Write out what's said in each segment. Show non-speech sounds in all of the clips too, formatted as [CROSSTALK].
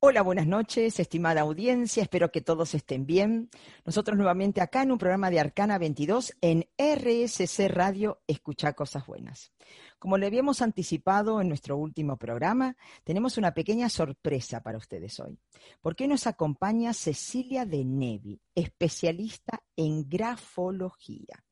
Hola, buenas noches, estimada audiencia, espero que todos estén bien. Nosotros nuevamente acá en un programa de Arcana 22 en RSC Radio Escucha Cosas Buenas. Como le habíamos anticipado en nuestro último programa, tenemos una pequeña sorpresa para ustedes hoy, porque nos acompaña Cecilia de Nevi, especialista en grafología.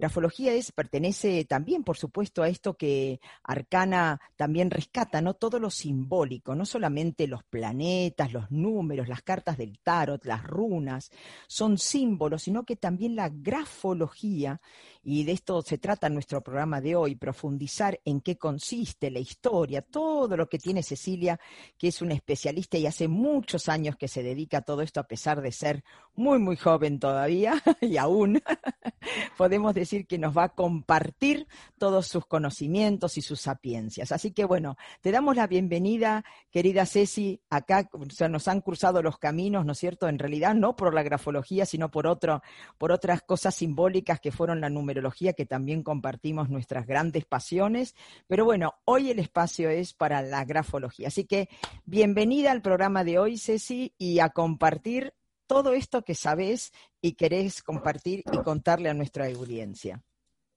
Grafología es, pertenece también, por supuesto, a esto que Arcana también rescata, ¿no? Todo lo simbólico, no solamente los planetas, los números, las cartas del tarot, las runas, son símbolos, sino que también la grafología, y de esto se trata nuestro programa de hoy, profundizar en qué consiste la historia, todo lo que tiene Cecilia, que es una especialista y hace muchos años que se dedica a todo esto, a pesar de ser muy, muy joven todavía, [LAUGHS] y aún [LAUGHS] podemos decir que nos va a compartir todos sus conocimientos y sus sapiencias. Así que bueno, te damos la bienvenida, querida Ceci, acá nos han cruzado los caminos, ¿no es cierto? En realidad no por la grafología, sino por, otro, por otras cosas simbólicas que fueron la numerología, que también compartimos nuestras grandes pasiones. Pero bueno, hoy el espacio es para la grafología. Así que bienvenida al programa de hoy, Ceci, y a compartir todo esto que sabes y querés compartir y contarle a nuestra audiencia.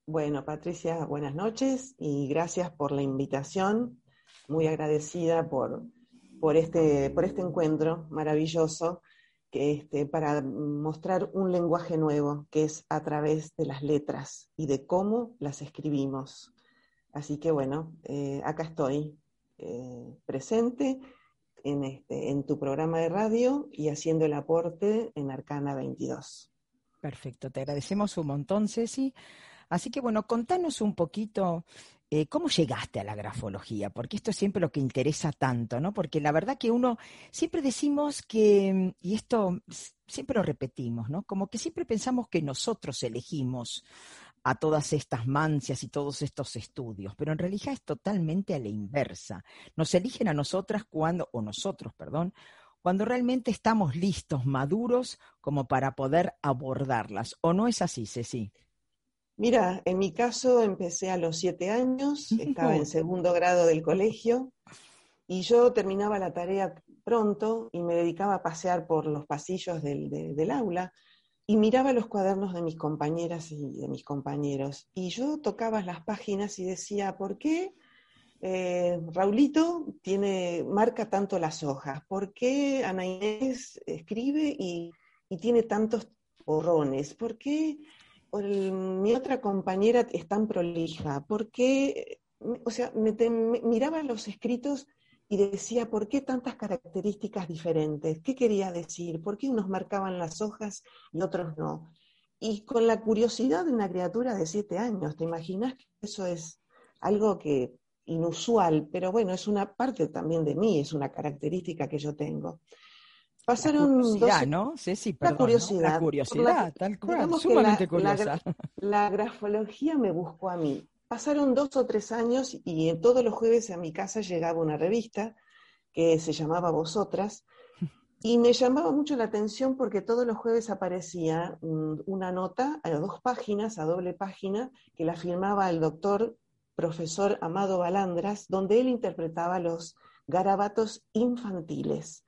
Bueno, Patricia, buenas noches y gracias por la invitación. Muy agradecida por, por, este, por este encuentro maravilloso que este, para mostrar un lenguaje nuevo que es a través de las letras y de cómo las escribimos. Así que bueno, eh, acá estoy eh, presente en, este, en tu programa de radio y haciendo el aporte en Arcana 22. Perfecto, te agradecemos un montón, Ceci. Así que bueno, contanos un poquito eh, cómo llegaste a la grafología, porque esto es siempre lo que interesa tanto, ¿no? Porque la verdad que uno siempre decimos que, y esto siempre lo repetimos, ¿no? Como que siempre pensamos que nosotros elegimos a todas estas mancias y todos estos estudios, pero en realidad es totalmente a la inversa. Nos eligen a nosotras cuando, o nosotros, perdón, cuando realmente estamos listos, maduros, como para poder abordarlas. ¿O no es así, Ceci? Mira, en mi caso empecé a los siete años, [LAUGHS] estaba en segundo grado del colegio y yo terminaba la tarea pronto y me dedicaba a pasear por los pasillos del, del aula y miraba los cuadernos de mis compañeras y de mis compañeros. Y yo tocaba las páginas y decía, ¿por qué eh, Raulito tiene, marca tanto las hojas? ¿Por qué Ana Inés escribe y, tiene tantos borrones? ¿Por qué mi otra compañera es tan prolija? ¿Por qué? O sea, miraba los escritos y decía, ¿por qué tantas características diferentes? ¿Qué quería decir? ¿Por qué unos marcaban las hojas y otros no? Y con la curiosidad de una criatura de siete años, ¿te imaginas que eso es algo que inusual? Pero bueno, es una parte también de mí, es una característica que yo tengo. Pasaron la curiosidad, ¿no? Sí, sí, perdón, la curiosidad. La curiosidad, tal cual, sumamente curiosa. la grafología me buscó a mí. Pasaron dos o tres años y todos los jueves a mi casa llegaba una revista que se llamaba Vosotras y me llamaba mucho la atención porque todos los jueves aparecía una nota a dos páginas, a doble página, que la firmaba el doctor profesor Amado Balandras, donde él interpretaba los garabatos infantiles.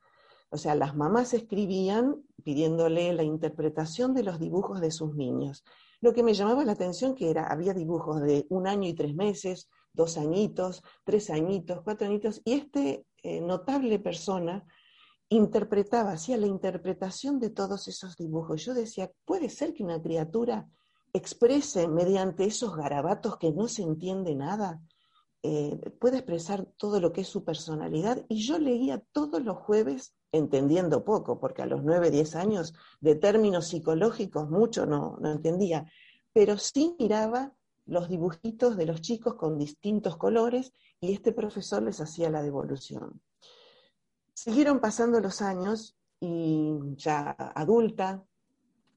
O sea, las mamás escribían pidiéndole la interpretación de los dibujos de sus niños. Lo que me llamaba la atención que era, había dibujos de un año y tres meses, dos añitos, tres añitos, cuatro añitos, y este eh, notable persona interpretaba, hacía la interpretación de todos esos dibujos. Yo decía, ¿puede ser que una criatura exprese mediante esos garabatos que no se entiende nada? Eh, puede expresar todo lo que es su personalidad. Y yo leía todos los jueves entendiendo poco, porque a los nueve, diez años de términos psicológicos mucho no, no entendía, pero sí miraba los dibujitos de los chicos con distintos colores y este profesor les hacía la devolución. Siguieron pasando los años y ya adulta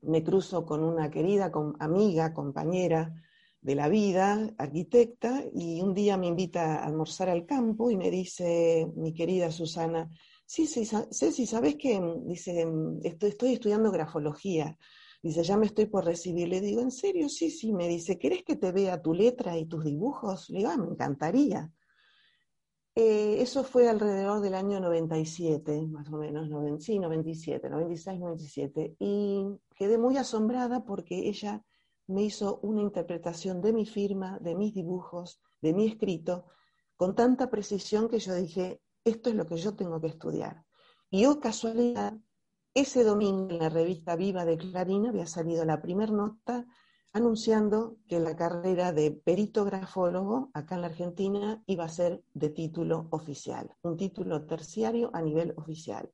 me cruzo con una querida amiga, compañera de la vida, arquitecta, y un día me invita a almorzar al campo y me dice, mi querida Susana, Sí, sí, Ceci, ¿sabes qué? Dice, estoy, estoy, estudiando grafología. Dice, ya me estoy por recibir. Le digo, ¿en serio? Sí, sí. Me dice, ¿querés que te vea tu letra y tus dibujos? Le digo, ah, me encantaría. Eh, eso fue alrededor del año 97, más o menos, sí, 97, 96, 97. Y quedé muy asombrada porque ella me hizo una interpretación de mi firma, de mis dibujos, de mi escrito, con tanta precisión que yo dije, esto es lo que yo tengo que estudiar. Y oh casualidad, ese domingo en la revista Viva de Clarín había salido la primera nota anunciando que la carrera de perito grafólogo acá en la Argentina iba a ser de título oficial, un título terciario a nivel oficial.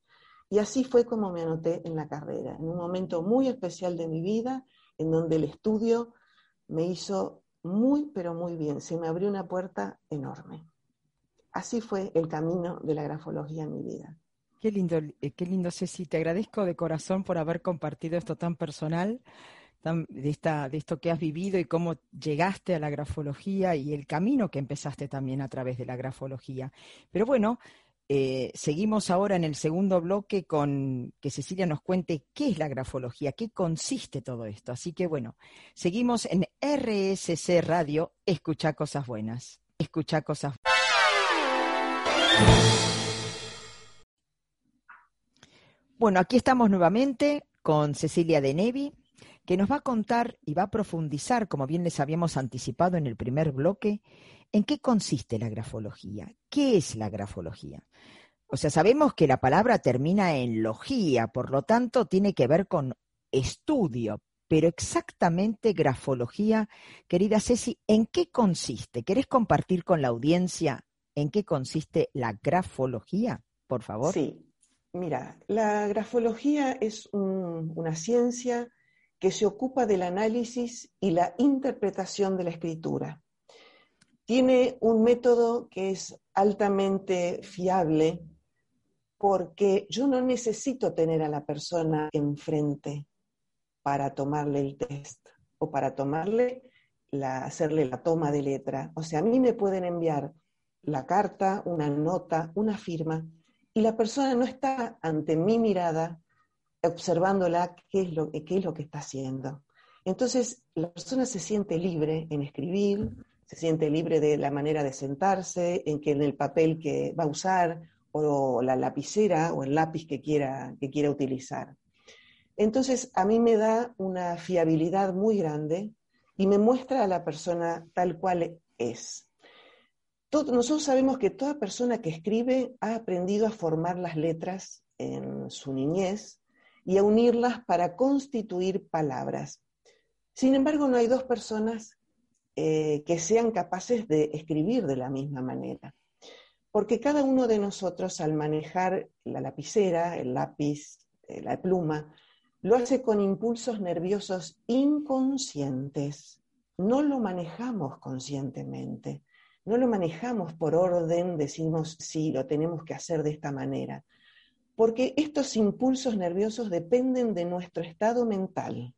Y así fue como me anoté en la carrera, en un momento muy especial de mi vida, en donde el estudio me hizo muy, pero muy bien, se me abrió una puerta enorme. Así fue el camino de la grafología en mi vida. Qué lindo, eh, qué lindo, Ceci. Te agradezco de corazón por haber compartido esto tan personal, de, esto que has vivido y cómo llegaste a la grafología y el camino que empezaste también a través de la grafología. Pero bueno, eh, seguimos ahora en el segundo bloque con que Cecilia nos cuente qué es la grafología, qué consiste todo esto. Así que bueno, seguimos en RSC Radio, escucha cosas buenas, escucha cosas buenas. Bueno, aquí estamos nuevamente con Cecilia de Nevi, que nos va a contar y va a profundizar, como bien les habíamos anticipado en el primer bloque, en qué consiste la grafología. ¿Qué es la grafología? O sea, sabemos que la palabra termina en logía, por lo tanto tiene que ver con estudio, pero exactamente grafología, querida Ceci, ¿en qué consiste? ¿Querés compartir con la audiencia en qué consiste la grafología, por favor? Sí, Mira, la grafología es una ciencia que se ocupa del análisis y la interpretación de la escritura. Tiene un método que es altamente fiable porque yo no necesito tener a la persona enfrente para tomarle el test o para tomarle hacerle la toma de letra. O sea, a mí me pueden enviar la carta, una nota, una firma, y la persona no está ante mi mirada observándola qué es lo, qué es lo que está haciendo. Entonces, la persona se siente libre en escribir, se siente libre de la manera de sentarse, en que en el papel que va a usar, o la lapicera o el lápiz que quiera, que quiera utilizar. Entonces, a mí me da una fiabilidad muy grande y me muestra a la persona tal cual es nosotros sabemos que toda persona que escribe ha aprendido a formar las letras en su niñez y a unirlas para constituir palabras. Sin embargo, no hay dos personas eh, que sean capaces de escribir de la misma manera, porque cada uno de nosotros al manejar la lapicera, el lápiz, eh, la pluma, lo hace con impulsos nerviosos inconscientes. No lo manejamos conscientemente. No lo manejamos por orden, decimos, sí, lo tenemos que hacer de esta manera, porque estos impulsos nerviosos dependen de nuestro estado mental,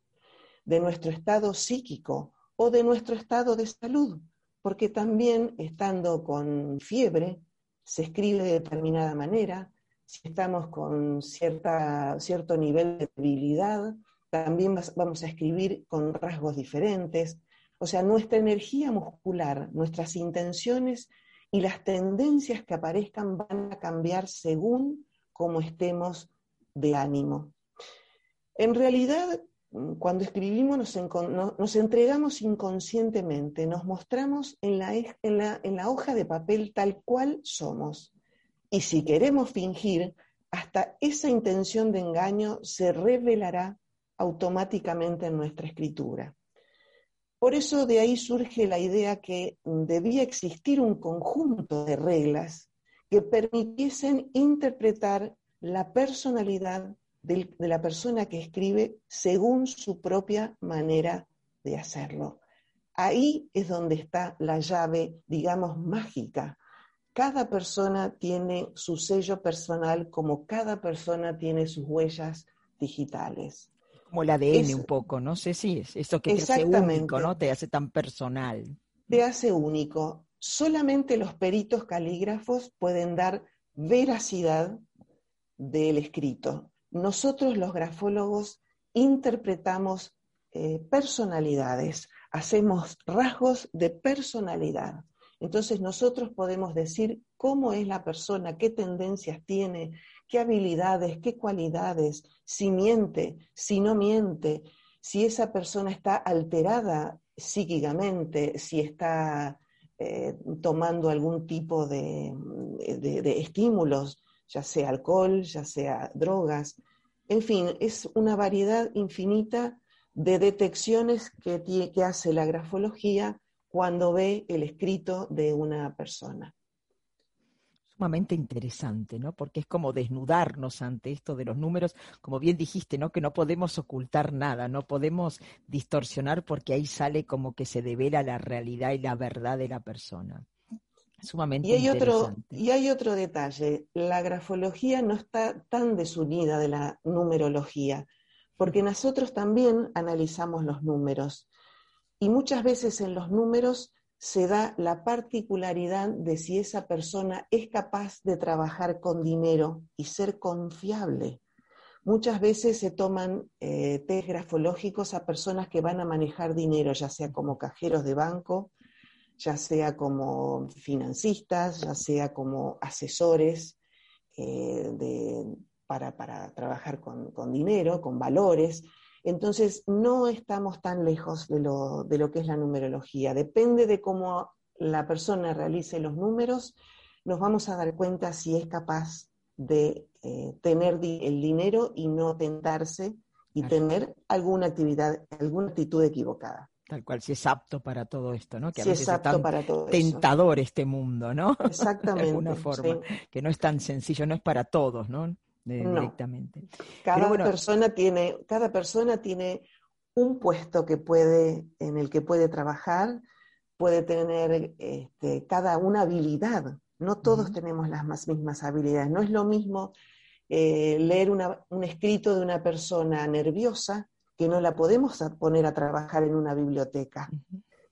de nuestro estado psíquico o de nuestro estado de salud, porque también estando con fiebre se escribe de determinada manera, si estamos con cierta, cierto nivel de debilidad, también vamos a escribir con rasgos diferentes, o sea, nuestra energía muscular, nuestras intenciones y las tendencias que aparezcan van a cambiar según cómo estemos de ánimo. En realidad, cuando escribimos nos, entregamos inconscientemente, nos mostramos en la, en la hoja de papel tal cual somos. Y si queremos fingir, hasta esa intención de engaño se revelará automáticamente en nuestra escritura. Por eso de ahí surge la idea que debía existir un conjunto de reglas que permitiesen interpretar la personalidad de la persona que escribe según su propia manera de hacerlo. Ahí es donde está la llave, digamos, mágica. Cada persona tiene su sello personal como cada persona tiene sus huellas digitales. Como el ADN un poco, no sé si es eso que te hace único, ¿no? Te hace tan personal. Te hace único. Solamente los peritos calígrafos pueden dar veracidad del escrito. Nosotros los grafólogos interpretamos eh, personalidades, hacemos rasgos de personalidad. Entonces nosotros podemos decir cómo es la persona, qué tendencias tiene, qué habilidades, qué cualidades, si miente, si no miente, si esa persona está alterada psíquicamente, si está eh, tomando algún tipo de, estímulos, ya sea alcohol, ya sea drogas. En fin, es una variedad infinita de detecciones que, que hace la grafología cuando ve el escrito de una persona sumamente interesante, ¿no? Porque es como desnudarnos ante esto de los números, como bien dijiste, ¿no? Que no podemos ocultar nada, no podemos distorsionar porque ahí sale como que se devela la realidad y la verdad de la persona. Sumamente y hay interesante. Otro, y hay otro detalle, la grafología no está tan desunida de la numerología, porque nosotros también analizamos los números. Y muchas veces en los números se da la particularidad de si esa persona es capaz de trabajar con dinero y ser confiable. Muchas veces se toman eh, test grafológicos a personas que van a manejar dinero, ya sea como cajeros de banco, ya sea como financistas, ya sea como asesores eh, para, trabajar con dinero, con valores. Entonces, no estamos tan lejos de lo, de lo que es la numerología. Depende de cómo la persona realice los números, nos vamos a dar cuenta si es capaz de eh, tener el dinero y no tentarse y tener alguna actividad, alguna actitud equivocada. Tal cual, si es apto para todo esto, ¿no? Que a veces es apto para todo tentador este mundo, ¿no? Exactamente. [LAUGHS] de alguna forma, que no es tan sencillo, no es para todos, ¿no? Directamente. Cada persona tiene, cada persona tiene un puesto que puede, en el que puede trabajar, puede tener este, cada una habilidad. No todos tenemos las mismas habilidades. No es lo mismo eh, leer un escrito de una persona nerviosa que no la podemos poner a trabajar en una biblioteca,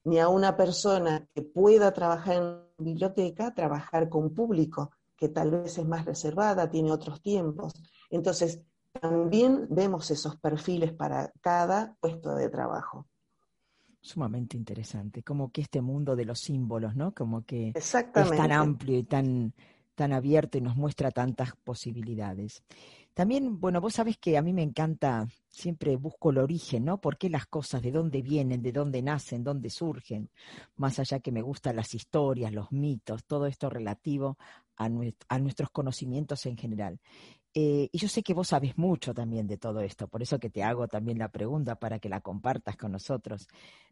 ni a una persona que pueda trabajar en una biblioteca, trabajar con público que tal vez es más reservada, tiene otros tiempos. Entonces, también vemos esos perfiles para cada puesto de trabajo. Sumamente interesante, como que este mundo de los símbolos, ¿no? Como que es tan amplio y tan, tan abierto y nos muestra tantas posibilidades. También, bueno, vos sabés que a mí me encanta, siempre busco el origen, ¿no? ¿Por qué las cosas, de dónde vienen, de dónde nacen, dónde surgen? Más allá que me gustan las historias, los mitos, todo esto relativo a, nuestros conocimientos en general. Eh, y yo sé que vos sabes mucho también de todo esto, por eso que te hago también la pregunta para que la compartas con nosotros.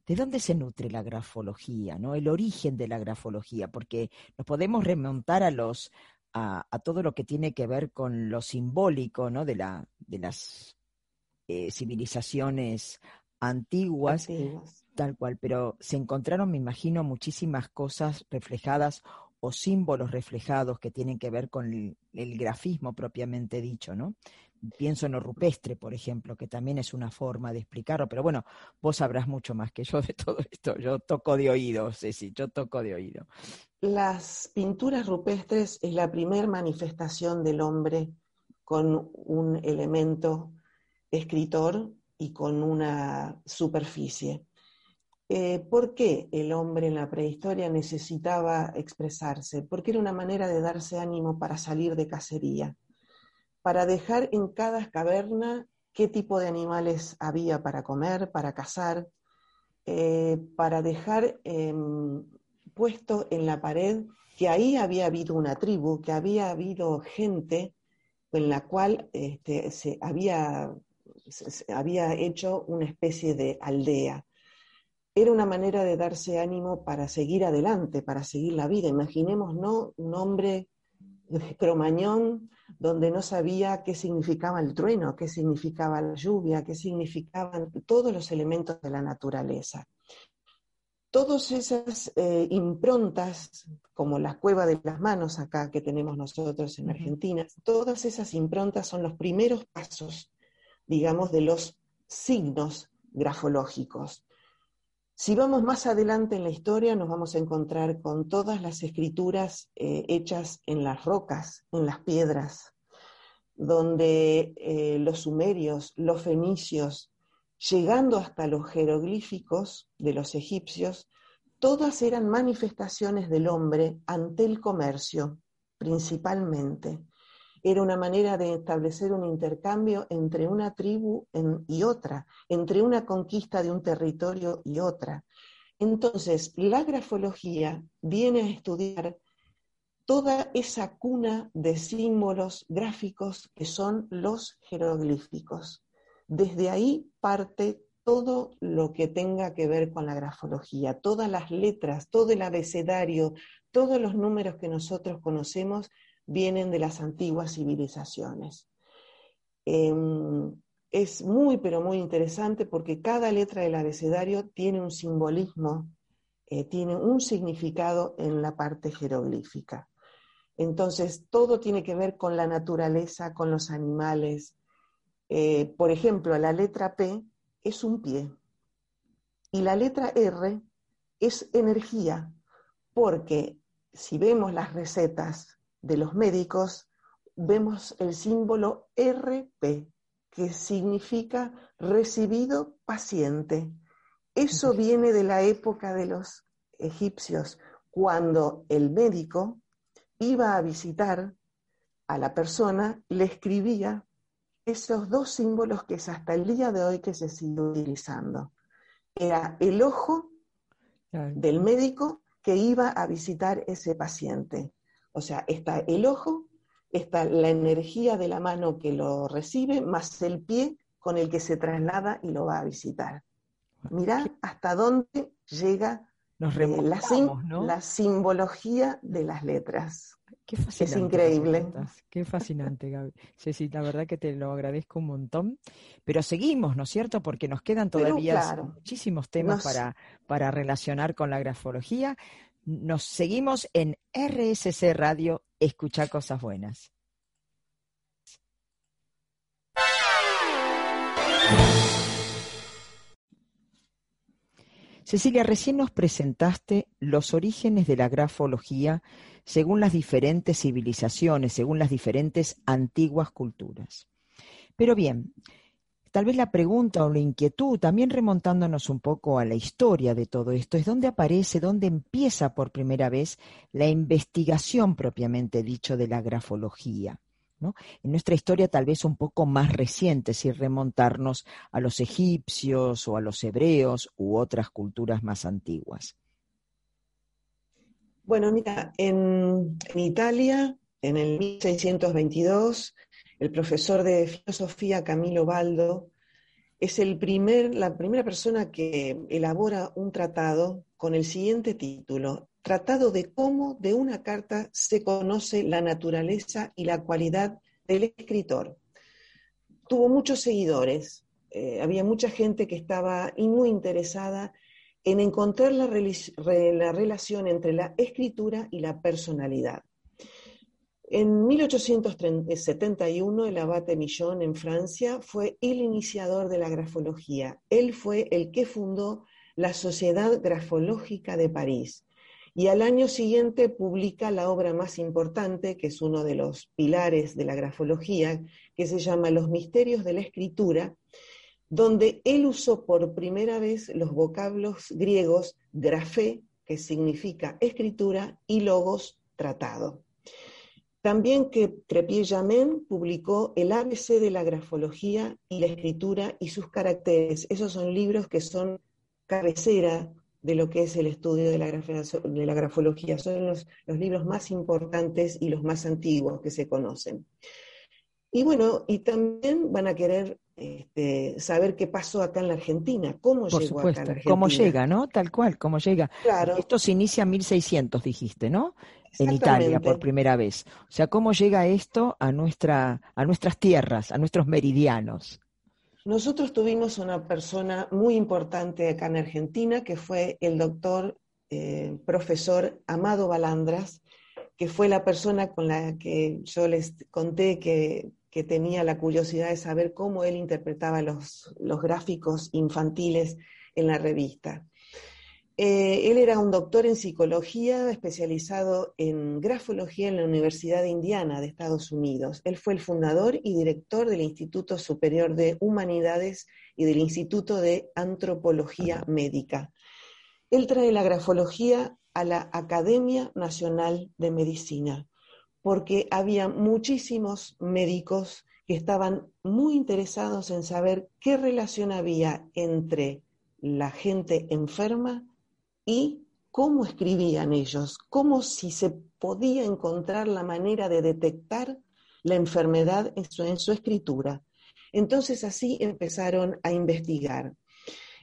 ¿De dónde se nutre la grafología, no? El origen de la grafología, porque nos podemos remontar a los a, todo lo que tiene que ver con lo simbólico, ¿no? De la de las eh, civilizaciones antiguas, tal cual, pero se encontraron, me imagino, muchísimas cosas reflejadas o símbolos reflejados que tienen que ver con el, grafismo propiamente dicho, ¿no? Pienso en lo rupestre, por ejemplo, que también es una forma de explicarlo, pero bueno, vos sabrás mucho más que yo de todo esto. Yo toco de oído, Ceci, yo toco de oído. Las pinturas rupestres es la primer manifestación del hombre con un elemento escritor y con una superficie. Eh, ¿Por qué el hombre en la prehistoria necesitaba expresarse? Porque era una manera de darse ánimo para salir de cacería, para dejar en cada caverna qué tipo de animales había para comer, para cazar, eh, para dejar em, puesto en la pared que ahí había habido una tribu, que había habido gente en la cual este, se, había, se había hecho una especie de aldea era una manera de darse ánimo para seguir adelante, para seguir la vida. Imaginemos, ¿no? Un hombre cromañón donde no sabía qué significaba el trueno, qué significaba la lluvia, qué significaban todos los elementos de la naturaleza. Todas esas eh, improntas, como la cueva de las manos acá que tenemos nosotros en Argentina, todas esas improntas son los primeros pasos, digamos, de los signos grafológicos. Si vamos más adelante en la historia, nos vamos a encontrar con todas las escrituras eh, hechas en las rocas, en las piedras, donde eh, los sumerios, los fenicios, llegando hasta los jeroglíficos de los egipcios, todas eran manifestaciones del hombre ante el comercio, principalmente. Era una manera de establecer un intercambio entre una tribu y otra, entre una conquista de un territorio y otra. Entonces, la grafología viene a estudiar toda esa cuna de símbolos gráficos que son los jeroglíficos. Desde ahí parte todo lo que tenga que ver con la grafología, todas las letras, todo el abecedario, todos los números que nosotros conocemos vienen de las antiguas civilizaciones. Em, es muy, pero muy interesante porque cada letra del abecedario tiene un simbolismo, eh, tiene un significado en la parte jeroglífica. Entonces, todo tiene que ver con la naturaleza, con los animales. Eh, por ejemplo, la letra P es un pie. Y la letra R es energía, porque si vemos las recetas de los médicos, vemos el símbolo RP, que significa recibido paciente. Eso viene de la época de los egipcios, cuando el médico iba a visitar a la persona, le escribía esos dos símbolos que es hasta el día de hoy que se sigue utilizando. Era el ojo del médico que iba a visitar ese paciente. O sea, está el ojo, está la energía de la mano que lo recibe, más el pie con el que se traslada y lo va a visitar. Mirá hasta dónde llega eh, la simbología de las letras. Qué fascinante. Es increíble. Qué fascinante, Gaby. Ceci, la verdad que te lo agradezco un montón. Pero seguimos, ¿no es cierto? Porque nos quedan todavía muchísimos temas para, para relacionar con la grafología. Nos seguimos en RSC Radio, escucha cosas buenas. Cecilia, recién nos presentaste los orígenes de la grafología según las diferentes civilizaciones, según las diferentes antiguas culturas. Pero bien, tal vez la pregunta o la inquietud, también remontándonos un poco a la historia de todo esto, es dónde aparece, dónde empieza por primera vez la investigación propiamente dicho de la grafología. En nuestra historia tal vez un poco más reciente, si remontarnos a los egipcios o a los hebreos u otras culturas más antiguas. Bueno, mira, en, Italia, en el 1622, el profesor de filosofía Camilo Baldo es el primer, la primera persona que elabora un tratado con el siguiente título, Tratado de cómo de una carta se conoce la naturaleza y la cualidad del escritor. Tuvo muchos seguidores, eh, había mucha gente que estaba muy interesada en encontrar la, relación entre la escritura y la personalidad. En 1871, el abate Millón en Francia fue el iniciador de la grafología. Él fue el que fundó la Sociedad Grafológica de París. Y al año siguiente publica la obra más importante, que es uno de los pilares de la grafología, que se llama Los Misterios de la Escritura, donde él usó por primera vez los vocablos griegos grafé, que significa escritura, y logos, tratado. También que Crepier-Jamin publicó El ABC de la grafología y la escritura y sus caracteres. Esos son libros que son cabecera de lo que es el estudio de la, de la grafología. Son los, los libros más importantes y los más antiguos que se conocen. Y bueno, y también van a querer este, saber qué pasó acá en la Argentina, cómo llegó acá en la Argentina. Cómo llega, ¿no? Tal cual, cómo llega. Claro. Esto se inicia en 1600, dijiste, ¿no? En Italia por primera vez. O sea, ¿cómo llega esto a, nuestra, a nuestras tierras, a nuestros meridianos? Nosotros tuvimos una persona muy importante acá en Argentina, que fue el doctor eh, profesor Amado Balandras, que fue la persona con la que yo les conté que que tenía la curiosidad de saber cómo él interpretaba los, gráficos infantiles en la revista. Eh, él era un doctor en psicología especializado en grafología en la Universidad de Indiana de Estados Unidos. Él fue el fundador y director del Instituto Superior de Humanidades y del Instituto de Antropología Médica. Él trae la grafología a la Academia Nacional de Medicina, porque había muchísimos médicos que estaban muy interesados en saber qué relación había entre la gente enferma y cómo escribían ellos, cómo si se podía encontrar la manera de detectar la enfermedad en su, escritura. Entonces así empezaron a investigar.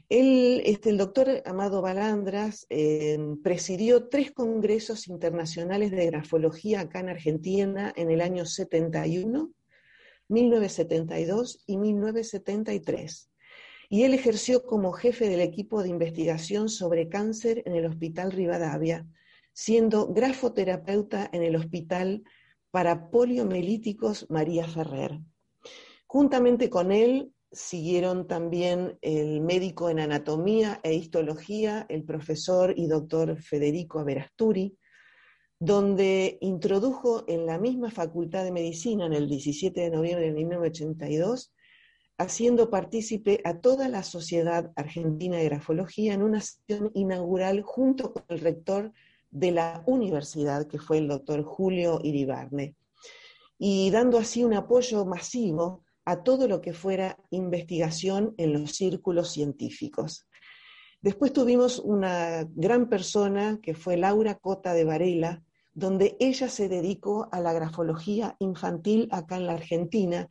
El, este, el doctor Amado Balandras em, presidió tres congresos internacionales de grafología acá en Argentina en el año 71, 1972 y 1973. Y él ejerció como jefe del equipo de investigación sobre cáncer en el Hospital Rivadavia, siendo grafoterapeuta en el Hospital para Poliomelíticos María Ferrer. Juntamente con él siguieron también el médico en anatomía e histología, el profesor y doctor Federico Averasturi, donde introdujo en la misma Facultad de Medicina en el 17 de noviembre de 1982, haciendo partícipe a toda la Sociedad Argentina de Grafología en una sesión inaugural junto con el rector de la universidad, que fue el doctor Julio Iribarne, y dando así un apoyo masivo a todo lo que fuera investigación en los círculos científicos. Después tuvimos una gran persona que fue Laura Cota de Varela, donde ella se dedicó a la grafología infantil acá en la Argentina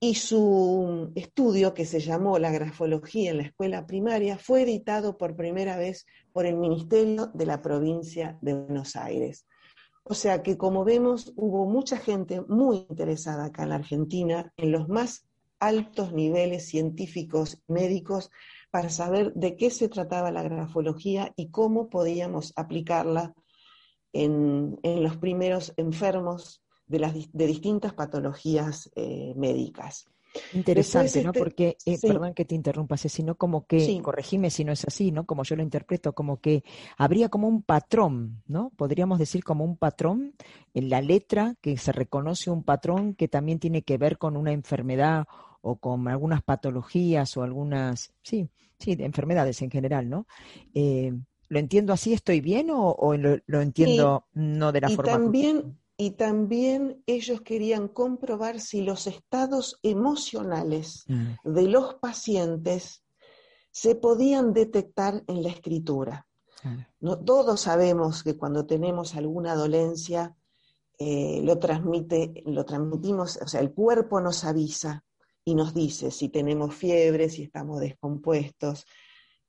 y su estudio, que se llamó La grafología en la escuela primaria, fue editado por primera vez por el Ministerio de la provincia de Buenos Aires. O sea que, como vemos, hubo mucha gente muy interesada acá en la Argentina en los más altos niveles científicos, médicos, para saber de qué se trataba la grafología y cómo podíamos aplicarla en, los primeros enfermos de, las, de distintas patologías eh, médicas. Interesante, ¿no? Este, Porque, eh, perdón que te interrumpa, sino como que, corregime si no es así, ¿no? Como yo lo interpreto, como que habría como un patrón, ¿no? Podríamos decir como un patrón en la letra, que se reconoce un patrón que también tiene que ver con una enfermedad o con algunas patologías o algunas, sí, sí, de enfermedades en general, ¿no? Eh, ¿Lo entiendo así? ¿Estoy bien o, lo, entiendo no de la forma? También, y también ellos querían comprobar si los estados emocionales mm. de los pacientes se podían detectar en la escritura. No, todos sabemos que cuando tenemos alguna dolencia, eh, lo transmite, lo transmitimos, o sea, el cuerpo nos avisa y nos dice si tenemos fiebre, si estamos descompuestos.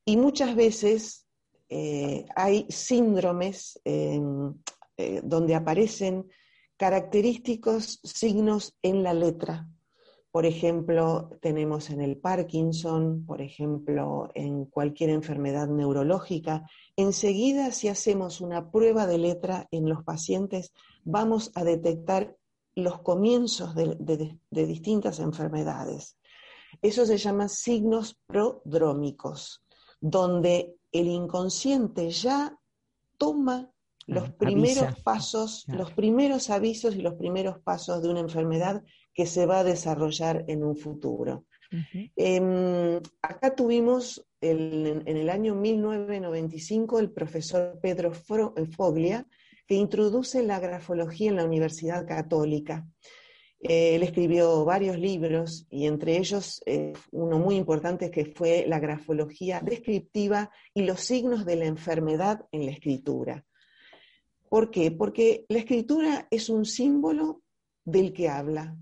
Y muchas veces eh, hay síndromes eh, donde aparecen característicos signos en la letra. Por ejemplo, tenemos en el Parkinson, por ejemplo, en cualquier enfermedad neurológica. Enseguida, si hacemos una prueba de letra en los pacientes, vamos a detectar los comienzos de, distintas enfermedades. Eso se llama signos prodrómicos, donde el inconsciente ya toma los primeros pasos, los primeros avisos y los primeros pasos de una enfermedad que se va a desarrollar en un futuro. Em, acá tuvimos en el año 1995 el profesor Pedro eh, Foglia, que introduce la grafología en la Universidad Católica. Eh, él escribió varios libros y entre ellos eh, uno muy importante que fue la grafología descriptiva y los signos de la enfermedad en la escritura. ¿Por qué? Porque la escritura es un símbolo del que habla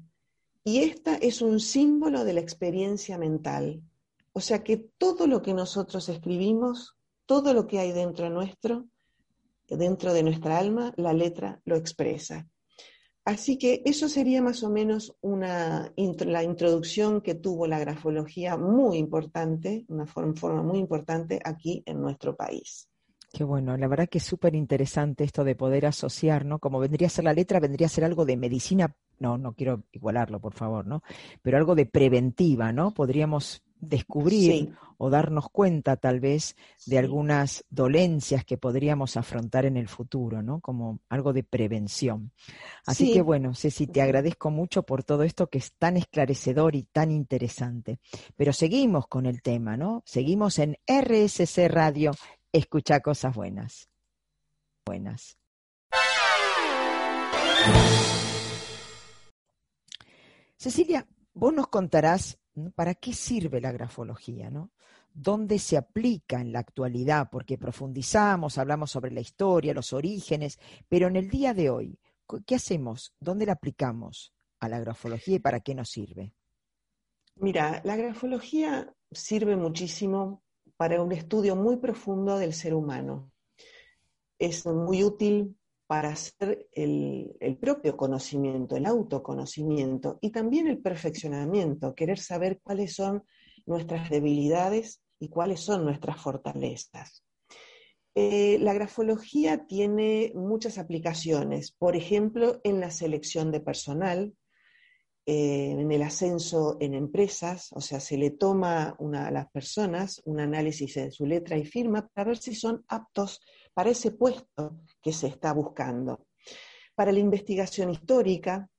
y esta es un símbolo de la experiencia mental. O sea que todo lo que nosotros escribimos, todo lo que hay dentro nuestro, dentro de nuestra alma, la letra lo expresa. Así que eso sería más o menos una, la introducción que tuvo la grafología muy importante, una forma muy importante aquí en nuestro país. Qué bueno, la verdad que es súper interesante esto de poder asociar, ¿no? Como vendría a ser la letra, vendría a ser algo de medicina, no, no quiero igualarlo, por favor, ¿no? Pero algo de preventiva, ¿no? Podríamos descubrir o darnos cuenta tal vez de algunas dolencias que podríamos afrontar en el futuro, ¿no? Como algo de prevención. Así que bueno, Ceci, te agradezco mucho por todo esto que es tan esclarecedor y tan interesante. Pero seguimos con el tema, ¿no? Seguimos en RSC Radio escucha cosas buenas. Buenas. Cecilia, vos nos contarás para qué sirve la grafología, ¿no? ¿Dónde se aplica en la actualidad? Porque profundizamos, hablamos sobre la historia, los orígenes, pero en el día de hoy, ¿qué hacemos? ¿Dónde la aplicamos a la grafología y para qué nos sirve? Mira, la grafología sirve muchísimo para un estudio muy profundo del ser humano. Es muy útil para hacer el, propio conocimiento, el autoconocimiento y también el perfeccionamiento, querer saber cuáles son nuestras debilidades y cuáles son nuestras fortalezas. Eh, la grafología tiene muchas aplicaciones, por ejemplo, en la selección de personal, eh, en el ascenso en empresas, o sea, se le toma a las personas un análisis de su letra y firma para ver si son aptos para ese puesto que se está buscando. Para la investigación histórica,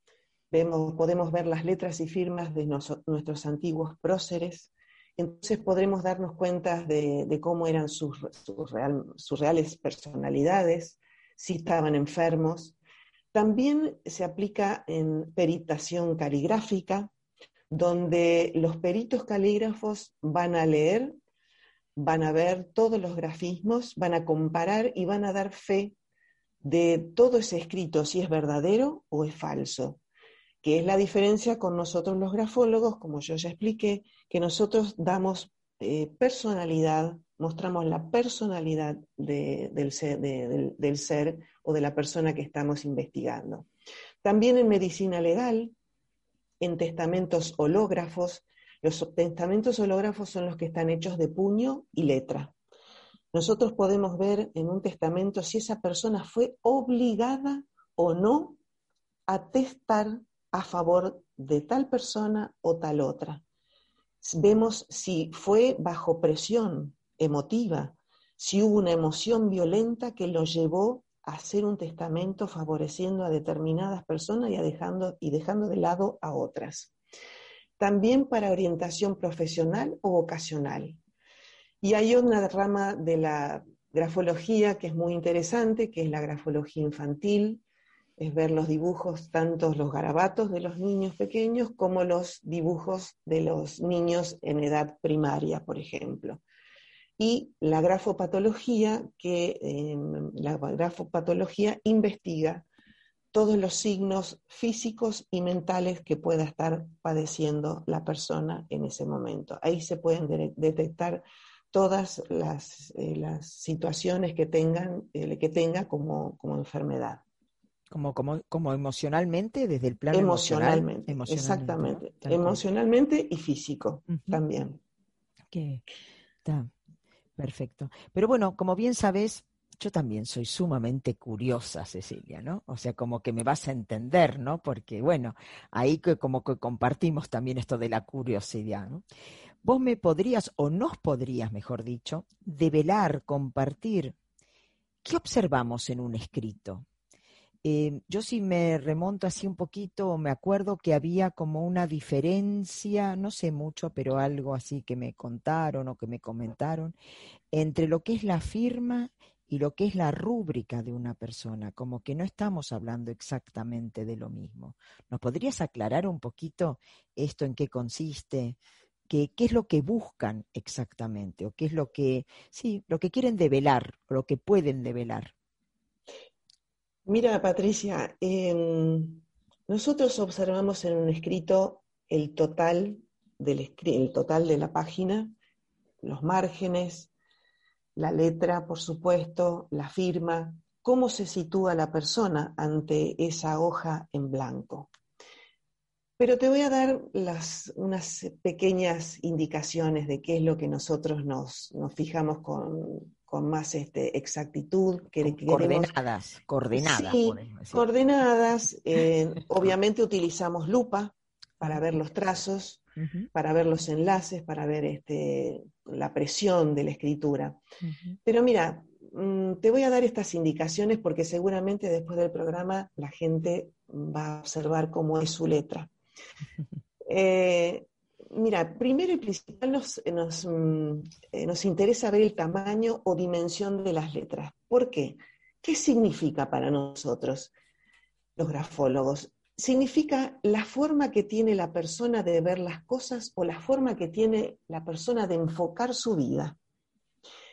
vemos, podemos ver las letras y firmas de nuestros antiguos próceres, entonces podremos darnos cuenta de, cómo eran sus, sus reales personalidades, si estaban enfermos. También se aplica en peritación caligráfica, donde los peritos calígrafos van a leer van a ver todos los grafismos, van a comparar y van a dar fe de todo ese escrito, si es verdadero o es falso, que es la diferencia con nosotros los grafólogos, como yo ya expliqué, que nosotros damos eh, personalidad, mostramos la personalidad del, ser, del ser o de la persona que estamos investigando. También en medicina legal, en testamentos hológrafos, los testamentos hológrafos son los que están hechos de puño y letra. Nosotros podemos ver en un testamento si esa persona fue obligada o no a testar a favor de tal persona o tal otra. Vemos si fue bajo presión emotiva, si hubo una emoción violenta que lo llevó a hacer un testamento favoreciendo a determinadas personas y, dejando, y dejando de lado a otras también para orientación profesional o vocacional. Y hay una rama de la grafología que es muy interesante, que es la grafología infantil, es ver los dibujos, tanto los garabatos de los niños pequeños como los dibujos de los niños en edad primaria, por ejemplo. Y la grafopatología, que em, la grafopatología investiga todos los signos físicos y mentales que pueda estar padeciendo la persona en ese momento. Ahí se pueden detectar todas las, eh, situaciones que, tengan, eh, que tenga como, enfermedad. Como, como, como, emocionalmente, desde el plano emocionalmente, exactamente, emocionalmente y físico también. está perfecto. Pero bueno, como bien sabes, yo también soy sumamente curiosa, Cecilia, ¿no? O sea, como que me vas a entender, ¿no? Porque, bueno, ahí que como que compartimos también esto de la curiosidad, ¿no? Vos me podrías, o nos podrías, mejor dicho, develar, compartir, ¿qué observamos en un escrito? Eh, yo sí me remonto así un poquito, me acuerdo que había como una diferencia, no sé mucho, pero algo así que me contaron o que me comentaron, entre lo que es la firma y lo que es la rúbrica de una persona, como que no estamos hablando exactamente de lo mismo. ¿Nos podrías aclarar un poquito esto en qué consiste? ¿Qué, qué es lo que buscan exactamente? ¿O qué es lo que, sí, lo que quieren develar, o lo que pueden develar? Mira, Patricia, nosotros observamos en un escrito el total, del, el total de la página, los márgenes, la letra, por supuesto, la firma, cómo se sitúa la persona ante esa hoja en blanco. Pero te voy a dar unas pequeñas indicaciones de qué es lo que nosotros nos, fijamos con, más este, exactitud. Que coordenadas, coordenadas. coordenadas. Eh, [LAUGHS] obviamente utilizamos lupa para ver los trazos, para ver los enlaces, para ver este, la presión de la escritura. Pero mira, mm, te voy a dar estas indicaciones porque seguramente después del programa la gente va a observar cómo es su letra. [LAUGHS] Eh, mira, primero y principal nos, nos, mm, eh, nos interesa ver el tamaño o dimensión de las letras. ¿Por qué? ¿Qué significa para nosotros, los grafólogos? Significa la forma que tiene la persona de ver las cosas o la forma que tiene la persona de enfocar su vida.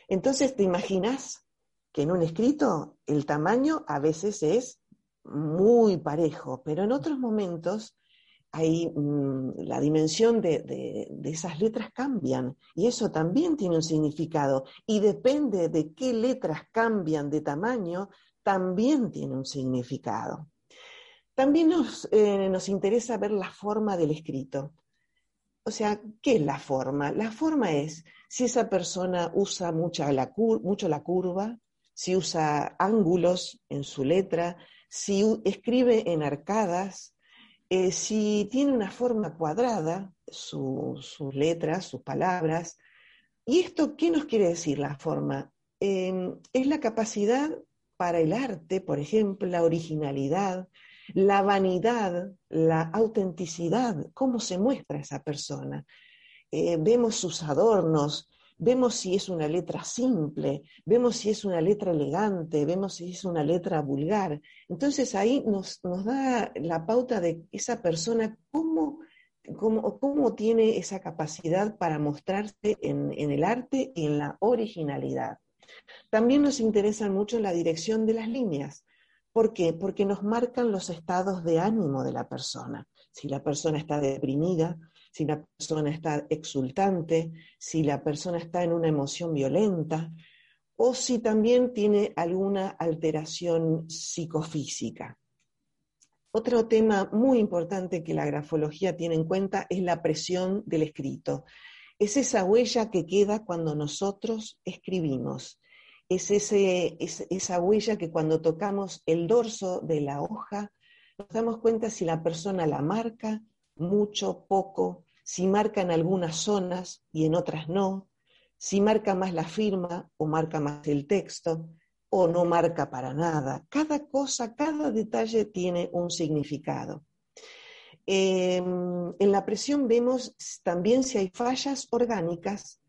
Entonces, ¿te imaginas que en un escrito el tamaño a veces es muy parejo, pero en otros momentos hay, mm, la dimensión de, esas letras cambian y eso también tiene un significado y depende de qué letras cambian de tamaño, también tiene un significado. También nos, eh, nos interesa ver la forma del escrito. O sea, ¿qué es la forma? La forma es si esa persona usa la, mucho la curva, si usa ángulos en su letra, si escribe en arcadas, eh, si tiene una forma cuadrada, sus letras, sus palabras. ¿Y esto qué nos quiere decir la forma? Em, es la capacidad para el arte, por ejemplo, la originalidad, la vanidad, la autenticidad, cómo se muestra esa persona. Eh, vemos sus adornos, vemos si es una letra simple, vemos si es una letra elegante, vemos si es una letra vulgar. Entonces ahí nos, da la pauta de esa persona cómo, cómo, tiene esa capacidad para mostrarse en, en el arte y en la originalidad. También nos interesa mucho la dirección de las líneas. ¿Por qué? Porque nos marcan los estados de ánimo de la persona. Si la persona está deprimida, si la persona está exultante, si la persona está en una emoción violenta o si también tiene alguna alteración psicofísica. Otro tema muy importante que la grafología tiene en cuenta es la presión del escrito. Es esa huella que queda cuando nosotros escribimos. Es esa huella que cuando tocamos el dorso de la hoja nos damos cuenta si la persona la marca mucho, poco, si marca en algunas zonas y en otras no, si marca más la firma o marca más el texto o no marca para nada. Cada cosa, cada detalle tiene un significado. Em, en la presión vemos también si hay fallas orgánicas,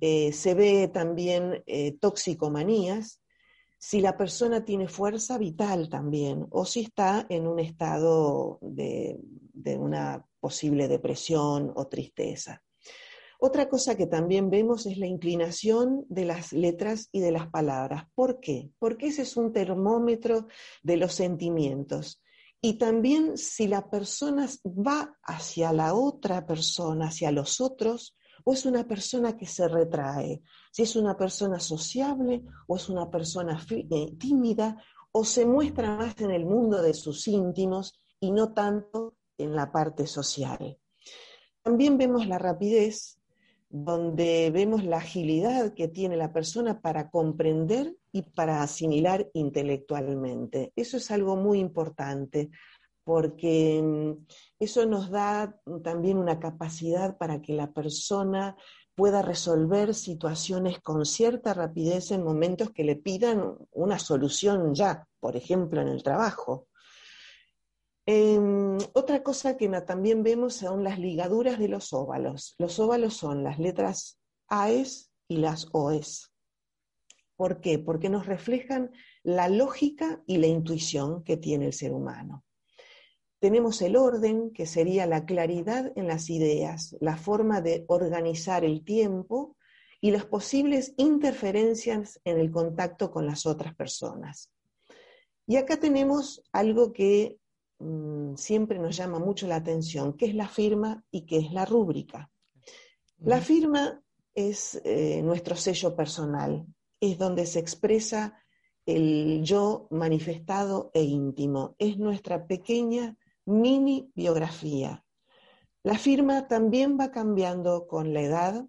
eh, se ve también eh, toxicomanías, si la persona tiene fuerza vital también, o si está en un estado de, de una posible depresión o tristeza. Otra cosa que también vemos es la inclinación de las letras y de las palabras. ¿Por qué? Porque ese es un termómetro de los sentimientos. Y también si la persona va hacia la otra persona, hacia los otros, o es una persona que se retrae, si es una persona sociable o es una persona eh, tímida, o se muestra más en el mundo de sus íntimos y no tanto en la parte social. También vemos la rapidez, donde vemos la agilidad que tiene la persona para comprender y para asimilar intelectualmente. Eso es algo muy importante, porque mm, eso nos da también una capacidad para que la persona pueda resolver situaciones con cierta rapidez en momentos que le pidan una solución ya, por ejemplo, en el trabajo. Em, otra cosa que también vemos son las ligaduras de los óvalos. Los óvalos son las letras AES y las OES. ¿Por qué? Porque nos reflejan la lógica y la intuición que tiene el ser humano. Tenemos el orden, que sería la claridad en las ideas, la forma de organizar el tiempo y las posibles interferencias en el contacto con las otras personas. Y acá tenemos algo que Mm, siempre nos llama mucho la atención, qué es la firma y qué es la rúbrica. La firma es eh, nuestro sello personal, es donde se expresa el yo manifestado e íntimo, es nuestra pequeña mini biografía. La firma también va cambiando con la edad,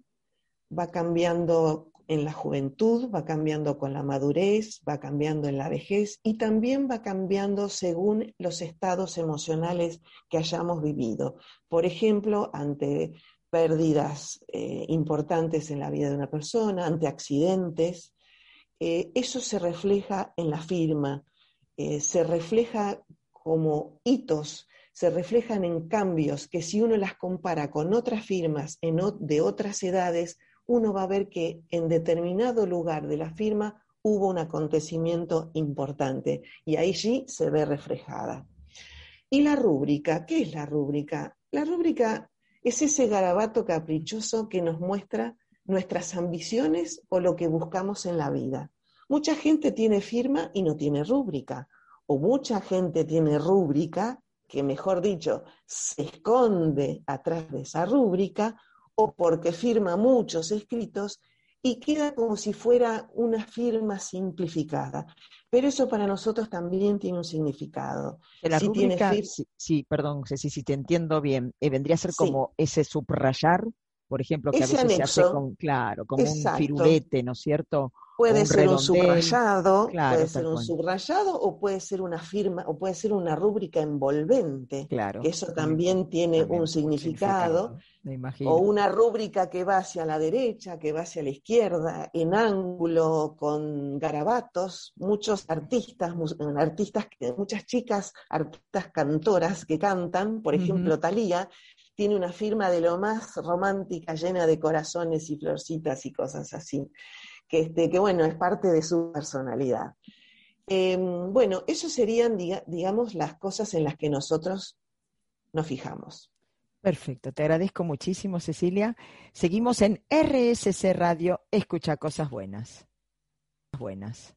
va cambiando en la juventud, va cambiando con la madurez, va cambiando en la vejez y también va cambiando según los estados emocionales que hayamos vivido. Por ejemplo, ante pérdidas eh, importantes en la vida de una persona, ante accidentes, eh, eso se refleja en la firma, eh, se refleja como hitos se reflejan en cambios que si uno las compara con otras firmas de otras edades, uno va a ver que en determinado lugar de la firma hubo un acontecimiento importante y ahí sí se ve reflejada. ¿Y la rúbrica? ¿Qué es la rúbrica? La rúbrica es ese garabato caprichoso que nos muestra nuestras ambiciones o lo que buscamos en la vida. Mucha gente tiene firma y no tiene rúbrica, o mucha gente tiene rúbrica, que mejor dicho, se esconde atrás de esa rúbrica, o porque firma muchos escritos y queda como si fuera una firma simplificada. Pero eso para nosotros también tiene un significado. La rúbrica, sí, perdón, Ceci, si te entiendo bien, eh, vendría a ser como ese subrayar por ejemplo, que a veces se hace con, claro, como un firulete, ¿no es cierto? Puede ser un subrayado, puede ser un subrayado o puede ser una firma o puede ser una rúbrica envolvente. Claro. Que eso también tiene un significado. o una rúbrica que va hacia la derecha, que va hacia la izquierda, en ángulo, con garabatos. Muchos artistas, artistas, muchas chicas, artistas cantoras que cantan, por ejemplo, Talía, tiene una firma de lo más romántica, llena de corazones y florcitas y cosas así, que, este, que bueno, es parte de su personalidad. Em, bueno, eso serían, digamos, las cosas en las que nosotros nos fijamos. Perfecto, te agradezco muchísimo, Cecilia. Seguimos en RSC Radio, escucha cosas buenas. Buenas.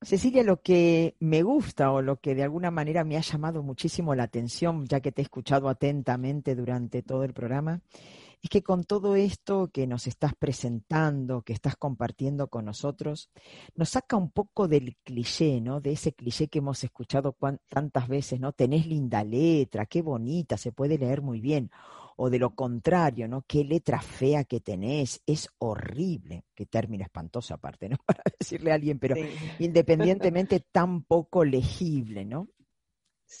Cecilia, lo que me gusta o lo que de alguna manera me ha llamado muchísimo la atención, ya que te he escuchado atentamente durante todo el programa, es que con todo esto que nos estás presentando, que estás compartiendo con nosotros, nos saca un poco del cliché, ¿no? De ese cliché que hemos escuchado tantas veces, ¿no? Tenés linda letra, qué bonita, se puede leer muy bien o de lo contrario, ¿no? Qué letra fea que tenés, es horrible, qué término espantoso aparte, ¿no? [LAUGHS] Para decirle a alguien, pero independientemente [LAUGHS] tan poco legible, ¿no?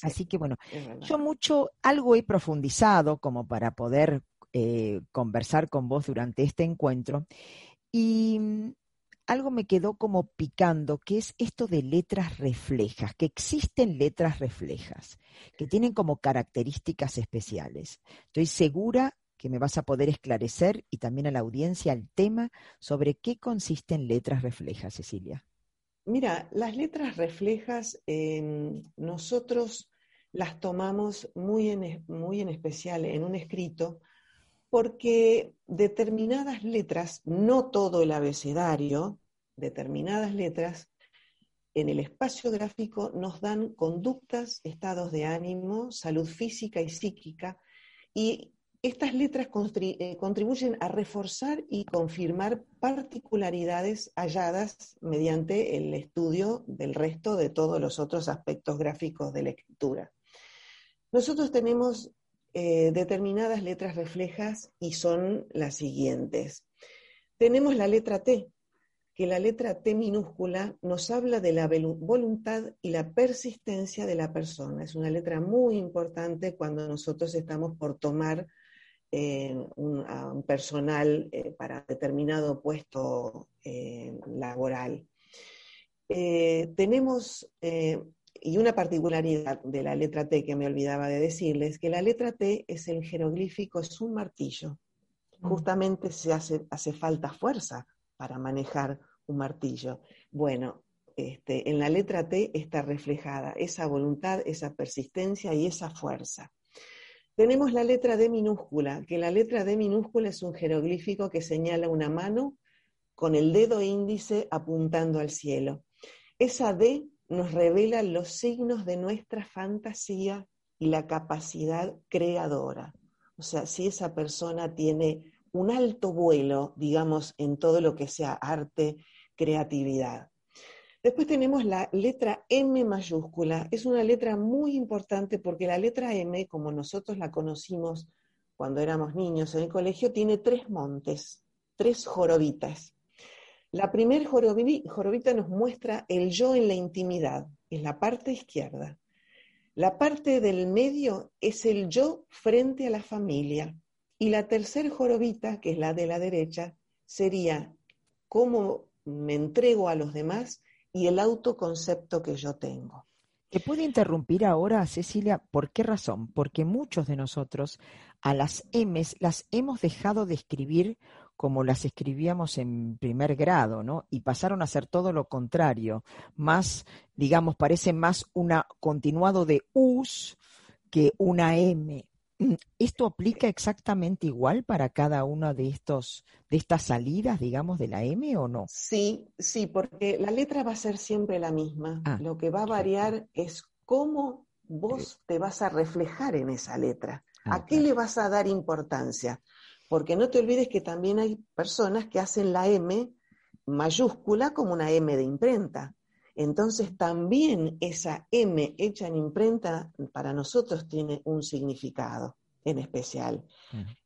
Así que bueno, yo mucho, algo he profundizado como para poder eh, conversar con vos durante este encuentro y algo me quedó como picando, que es esto de letras reflejas, que existen letras reflejas, que tienen como características especiales. Estoy segura que me vas a poder esclarecer y también a la audiencia el tema sobre qué consisten letras reflejas, Cecilia. Mira, las letras reflejas em, nosotros las tomamos muy en, muy en especial en un escrito porque determinadas letras, no todo el abecedario, determinadas letras en el espacio gráfico nos dan conductas, estados de ánimo, salud física y psíquica, y estas letras eh, contribuyen a reforzar y confirmar particularidades halladas mediante el estudio del resto de todos los otros aspectos gráficos de la escritura. Nosotros tenemos eh, determinadas letras reflejas y son las siguientes. Tenemos la letra T, que la letra T minúscula nos habla de la voluntad y la persistencia de la persona. Es una letra muy importante cuando nosotros estamos por tomar eh, un, personal eh, para determinado puesto laboral. tenemos y una particularidad de la letra T que me olvidaba de decirles, que la letra T es el jeroglífico, es un martillo. Mm. Justamente se hace, hace falta fuerza para manejar un martillo. Bueno, este, en la letra T está reflejada esa voluntad, esa persistencia y esa fuerza. Tenemos la letra D minúscula, que la letra D minúscula es un jeroglífico que señala una mano con el dedo índice apuntando al cielo. Esa D nos revela los signos de nuestra fantasía y la capacidad creadora. O sea, si esa persona tiene un alto vuelo, digamos, en todo lo que sea arte, creatividad. Después tenemos la letra M mayúscula. Es una letra muy importante porque la letra M, como nosotros la conocimos cuando éramos niños en el colegio, tiene tres montes, tres jorobitas. La primer jorobita nos muestra el yo en la intimidad, en la parte izquierda. La parte del medio es el yo frente a la familia. Y la tercer jorobita, que es la de la derecha, sería cómo me entrego a los demás y el autoconcepto que yo tengo. ¿Te puede interrumpir ahora, Cecilia? ¿Por qué razón? Porque muchos de nosotros a las M's las hemos dejado de escribir como las escribíamos en primer grado, ¿no? Y pasaron a ser todo lo contrario, más, digamos, parece más una continuado de us que una M. ¿Esto aplica exactamente igual para cada una de estos de estas salidas, digamos, de la M o no? Sí, sí, porque la letra va a ser siempre la misma. Ah, Lo que va a variar es cómo vos te vas a reflejar en esa letra. Ah, ¿A qué le vas a dar importancia? Porque no te olvides que también hay personas que hacen la M mayúscula como una M de imprenta. Entonces también esa M hecha en imprenta para nosotros tiene un significado en especial.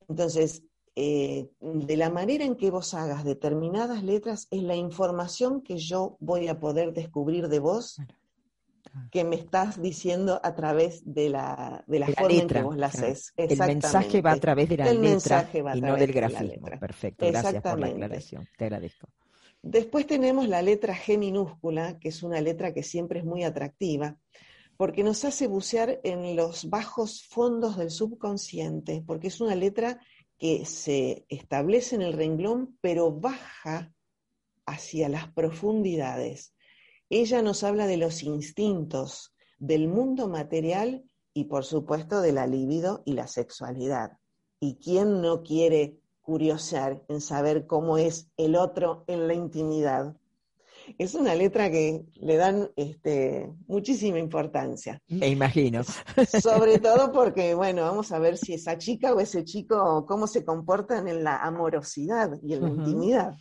Entonces, eh, de la manera en que vos hagas determinadas letras es la información que yo voy a poder descubrir de vos que me estás diciendo a través de la, de la, forma en que vos la haces. El mensaje va a través de la letra y no del grafismo. Perfecto, gracias por la aclaración. Te agradezco. Después tenemos la letra G minúscula, que es una letra que siempre es muy atractiva, porque nos hace bucear en los bajos fondos del subconsciente, porque es una letra que se establece en el renglón, pero baja hacia las profundidades. Ella nos habla de los instintos, del mundo material y por supuesto de la libido y la sexualidad. ¿Y quién no quiere curiosear en saber cómo es el otro en la intimidad. Es una letra que le dan este, muchísima importancia. Me imagino. Sobre [LAUGHS] todo porque, bueno, vamos a ver si esa chica o ese chico, cómo se comportan en la amorosidad y en la intimidad.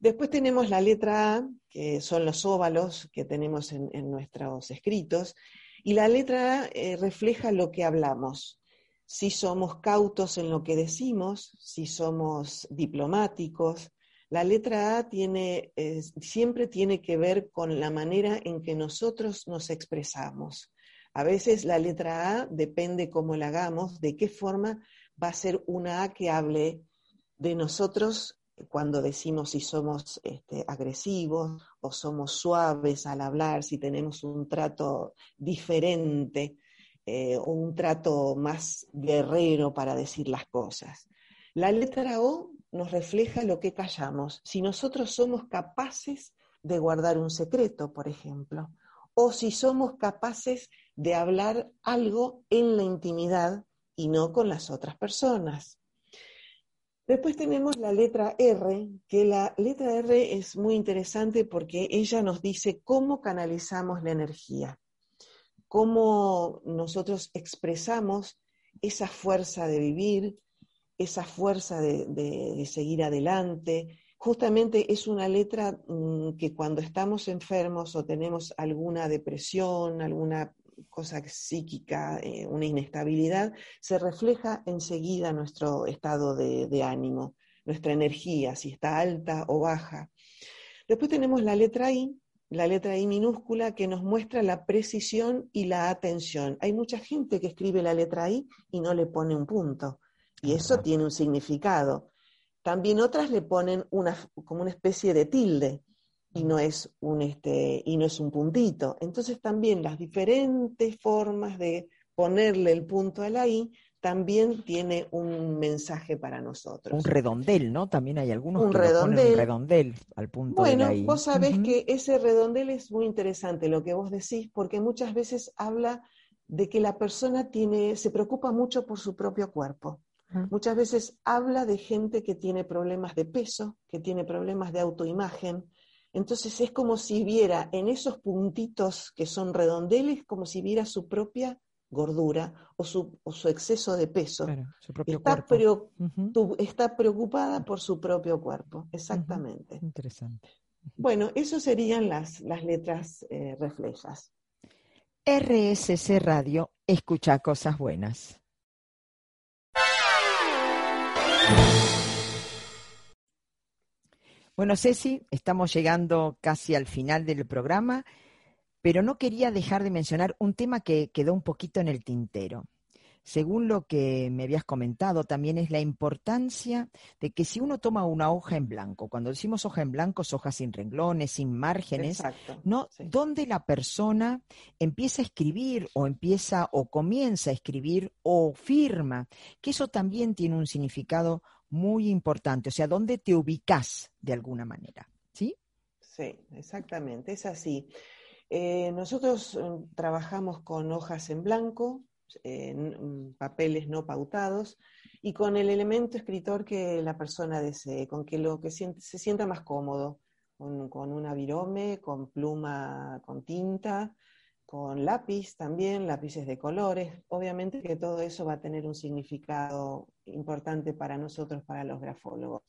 Después tenemos la letra A, que son los óvalos que tenemos en, nuestros escritos, y la letra eh, refleja lo que hablamos si somos cautos en lo que decimos, si somos diplomáticos. La letra A tiene, siempre tiene que ver con la manera en que nosotros nos expresamos. A veces la letra A depende cómo la hagamos, de qué forma va a ser una A que hable de nosotros cuando decimos si somos este, agresivos o somos suaves al hablar, si tenemos un trato diferente eh, un trato más guerrero para decir las cosas. La letra O nos refleja lo que callamos. Si nosotros somos capaces de guardar un secreto, por ejemplo, o si somos capaces de hablar algo en la intimidad y no con las otras personas. Después tenemos la letra R, que la letra R es muy interesante porque ella nos dice cómo canalizamos la energía cómo nosotros expresamos esa fuerza de vivir, esa fuerza de, seguir adelante. Justamente es una letra mm, que cuando estamos enfermos o tenemos alguna depresión, alguna cosa psíquica, eh, una inestabilidad, se refleja enseguida nuestro estado de ánimo, nuestra energía, si está alta o baja. Después tenemos la letra I, la letra I minúscula que nos muestra la precisión y la atención. Hay mucha gente que escribe la letra I y no le pone un punto, y eso tiene un significado. También otras le ponen una, como una especie de tilde y no es un este y no es un puntito. Entonces también las diferentes formas de ponerle el punto a la i también tiene un mensaje para nosotros. Un redondel, ¿no? También hay algunos un que redondel. Ponen un redondel al punto bueno, de la vos sabés que ese redondel es muy interesante lo que vos decís, porque muchas veces habla de que la persona tiene, se preocupa mucho por su propio cuerpo. Muchas veces habla de gente que tiene problemas de peso, que tiene problemas de autoimagen. Entonces es como si viera en esos puntitos que son redondeles, como si viera su propia gordura o su, exceso de peso. está, preocupada por su propio cuerpo, exactamente. Interesante. Bueno, eso serían las, las letras eh, reflejas. RSC Radio, escucha cosas buenas. Bueno, Ceci, estamos llegando casi al final del programa pero no quería dejar de mencionar un tema que quedó un poquito en el tintero. según lo que me habías comentado, también es la importancia de que si uno toma una hoja en blanco, cuando decimos hoja en blanco es hoja sin renglones, sin márgenes, ¿no? Donde la persona empieza a escribir o empieza o comienza a escribir o firma, que eso también tiene un significado muy importante, o sea, dónde te ubicas de alguna manera, ¿sí? Sí, exactamente, es así. Eh, nosotros mm, trabajamos con hojas en blanco, mm, papeles no pautados y con el elemento escritor que la persona desee, con que lo que se sienta más cómodo, con, con una virome, con pluma, con tinta, con lápiz también, lápices de colores. Obviamente que todo eso va a tener un significado importante para nosotros, para los grafólogos.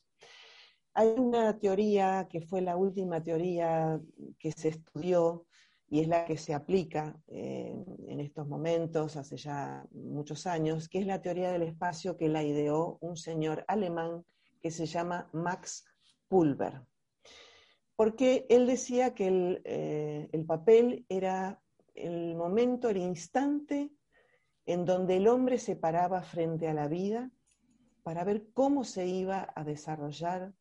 Hay una teoría que fue la última teoría que se estudió y es la que se aplica eh, en estos momentos, hace ya muchos años, que es la teoría del espacio que la ideó un señor alemán que se llama Max Pulver. Porque él decía que el, eh, el papel era el momento, el instante en donde el hombre se paraba frente a la vida para ver cómo se iba a desarrollar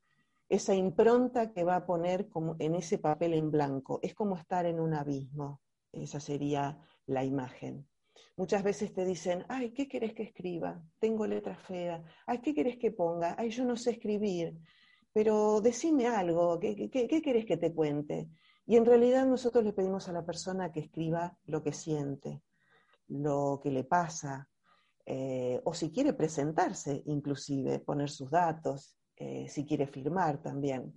esa impronta que va a poner en ese papel en blanco. Es como estar en un abismo. Esa sería la imagen. Muchas veces te dicen, ay, ¿qué querés que escriba? Tengo letra fea. Ay, ¿qué querés que ponga? Ay, yo no sé escribir. Pero decime algo, ¿qué, qué, querés que te cuente? Y en realidad nosotros le pedimos a la persona que escriba lo que siente, lo que le pasa, eh, o si quiere presentarse, inclusive, poner sus datos, eh, si quiere firmar también.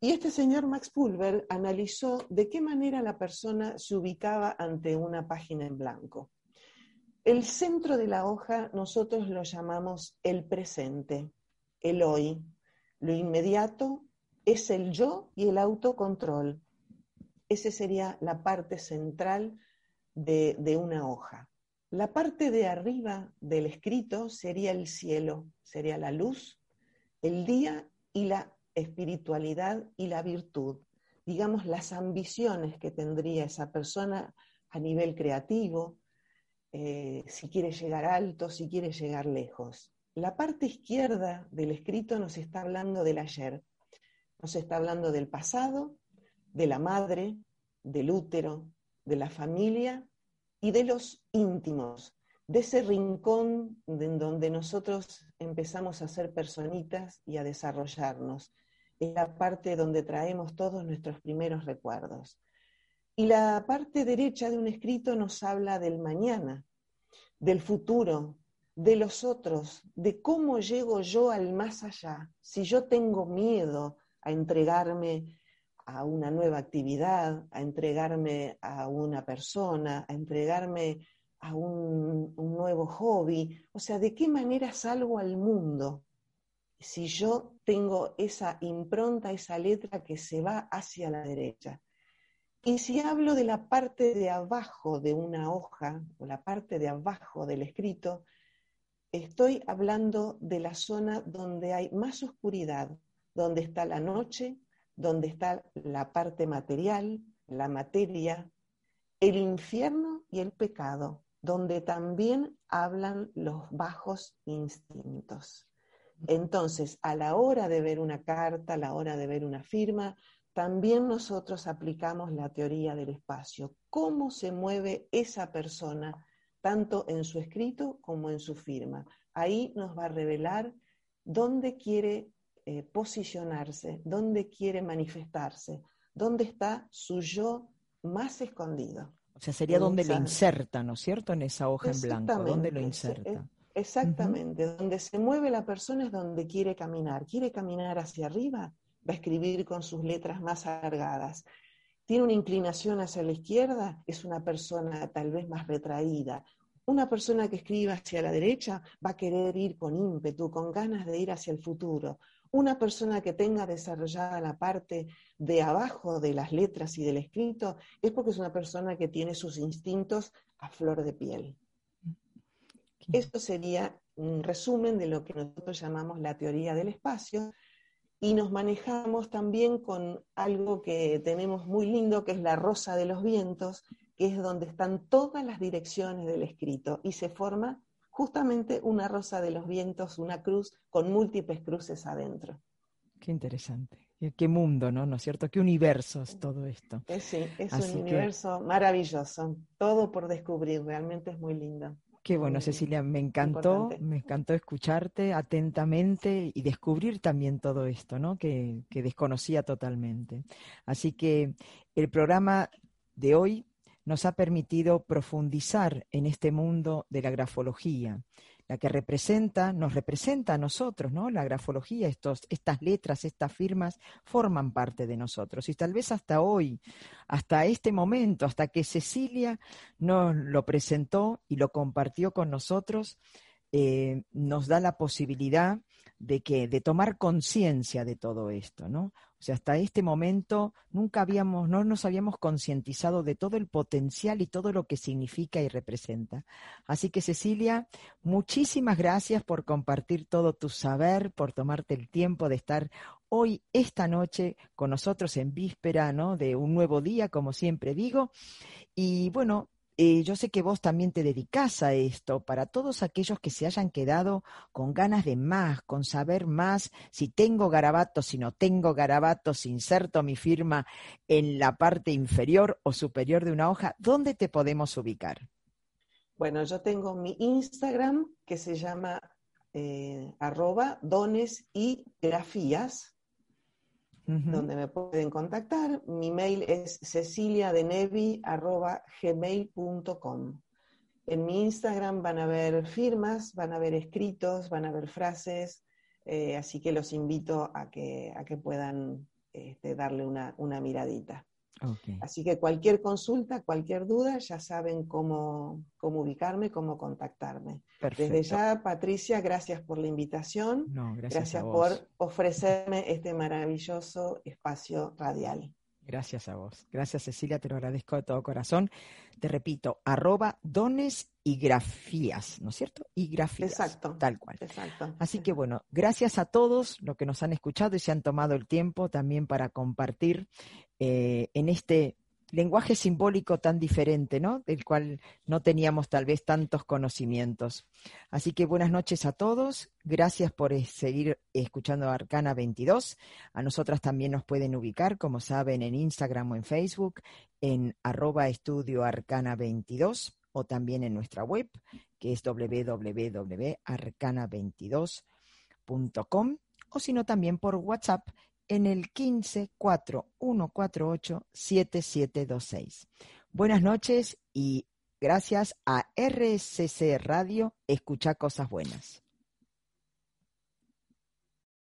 Y este señor Max Pulver analizó de qué manera la persona se ubicaba ante una página en blanco. El centro de la hoja nosotros lo llamamos el presente, el hoy. Lo inmediato es el yo y el autocontrol. Esa sería la parte central de, de una hoja. La parte de arriba del escrito sería el cielo, sería la luz el día y la espiritualidad y la virtud, digamos las ambiciones que tendría esa persona a nivel creativo, eh, si quiere llegar alto, si quiere llegar lejos. La parte izquierda del escrito nos está hablando del ayer, nos está hablando del pasado, de la madre, del útero, de la familia y de los íntimos, de ese rincón en donde nosotros empezamos a ser personitas y a desarrollarnos. Es la parte donde traemos todos nuestros primeros recuerdos. Y la parte derecha de un escrito nos habla del mañana, del futuro, de los otros, de cómo llego yo al más allá. Si yo tengo miedo a entregarme a una nueva actividad, a entregarme a una persona, a entregarme a un, nuevo hobby, o sea, ¿de qué manera salgo al mundo si yo tengo esa impronta, esa letra que se va hacia la derecha? Y si hablo de la parte de abajo de una hoja, o la parte de abajo del escrito, estoy hablando de la zona donde hay más oscuridad, donde está la noche, donde está la parte material, la materia, el infierno y el pecado donde también hablan los bajos instintos. Entonces, a la hora de ver una carta, a la hora de ver una firma, también nosotros aplicamos la teoría del espacio. ¿Cómo se mueve esa persona, tanto en su escrito como en su firma? Ahí nos va a revelar dónde quiere eh, posicionarse, dónde quiere manifestarse, dónde está su yo más escondido. O sea, sería donde lo inserta, ¿no es cierto? En esa hoja en blanco, ¿dónde lo inserta? Exactamente, donde se mueve la persona es donde quiere caminar. Quiere caminar hacia arriba, va a escribir con sus letras más alargadas. Tiene una inclinación hacia la izquierda, es una persona tal vez más retraída. Una persona que escriba hacia la derecha va a querer ir con ímpetu, con ganas de ir hacia el futuro. Una persona que tenga desarrollada la parte de abajo de las letras y del escrito es porque es una persona que tiene sus instintos a flor de piel. Esto sería un resumen de lo que nosotros llamamos la teoría del espacio y nos manejamos también con algo que tenemos muy lindo, que es la rosa de los vientos, que es donde están todas las direcciones del escrito y se forma justamente una rosa de los vientos, una cruz con múltiples cruces adentro. Qué interesante. Qué mundo, ¿no? ¿No es cierto? Qué universo es todo esto. sí, es un universo maravilloso. Todo por descubrir, realmente es muy lindo. Qué bueno, Cecilia, me encantó, me encantó escucharte atentamente y descubrir también todo esto, ¿no? Que, que desconocía totalmente. Así que el programa de hoy nos ha permitido profundizar en este mundo de la grafología, la que representa, nos representa a nosotros, ¿no? La grafología, estos, estas letras, estas firmas forman parte de nosotros. Y tal vez hasta hoy, hasta este momento, hasta que Cecilia nos lo presentó y lo compartió con nosotros, eh, nos da la posibilidad de que, de tomar conciencia de todo esto, ¿no? O sea, hasta este momento nunca habíamos, no nos habíamos concientizado de todo el potencial y todo lo que significa y representa. Así que Cecilia, muchísimas gracias por compartir todo tu saber, por tomarte el tiempo de estar hoy, esta noche, con nosotros en víspera, ¿no? De un nuevo día, como siempre digo. Y bueno, eh, yo sé que vos también te dedicás a esto, para todos aquellos que se hayan quedado con ganas de más, con saber más, si tengo garabatos, si no tengo garabatos, inserto mi firma en la parte inferior o superior de una hoja, ¿dónde te podemos ubicar? Bueno, yo tengo mi Instagram que se llama eh, arroba dones y grafías, donde me pueden contactar. Mi mail es ceciliadenevi.gmail.com. En mi Instagram van a ver firmas, van a ver escritos, van a ver frases, eh, así que los invito a que, a que puedan este, darle una, una miradita. Así que cualquier consulta, cualquier duda, ya saben cómo, cómo ubicarme, cómo contactarme. Desde ya, Patricia, gracias por la invitación. gracias, por ofrecerme este maravilloso espacio radial. Gracias a vos. Gracias, Cecilia, te lo agradezco de todo corazón. Te repito, arroba dones y grafías, ¿no es cierto? Y grafías. Exacto. Tal cual. Exacto. Así que bueno, gracias a todos los que nos han escuchado y se han tomado el tiempo también para compartir eh, en este lenguaje simbólico tan diferente, ¿no? Del cual no teníamos tal vez tantos conocimientos. Así que buenas noches a todos. Gracias por seguir escuchando Arcana 22. A nosotras también nos pueden ubicar, como saben, en Instagram o en Facebook, en arroba estudio arcana 22 o también en nuestra web, que es www.arcana22.com o sino también por WhatsApp en el 15 4148 7726. Buenas noches y gracias a RSC Radio, escucha cosas buenas.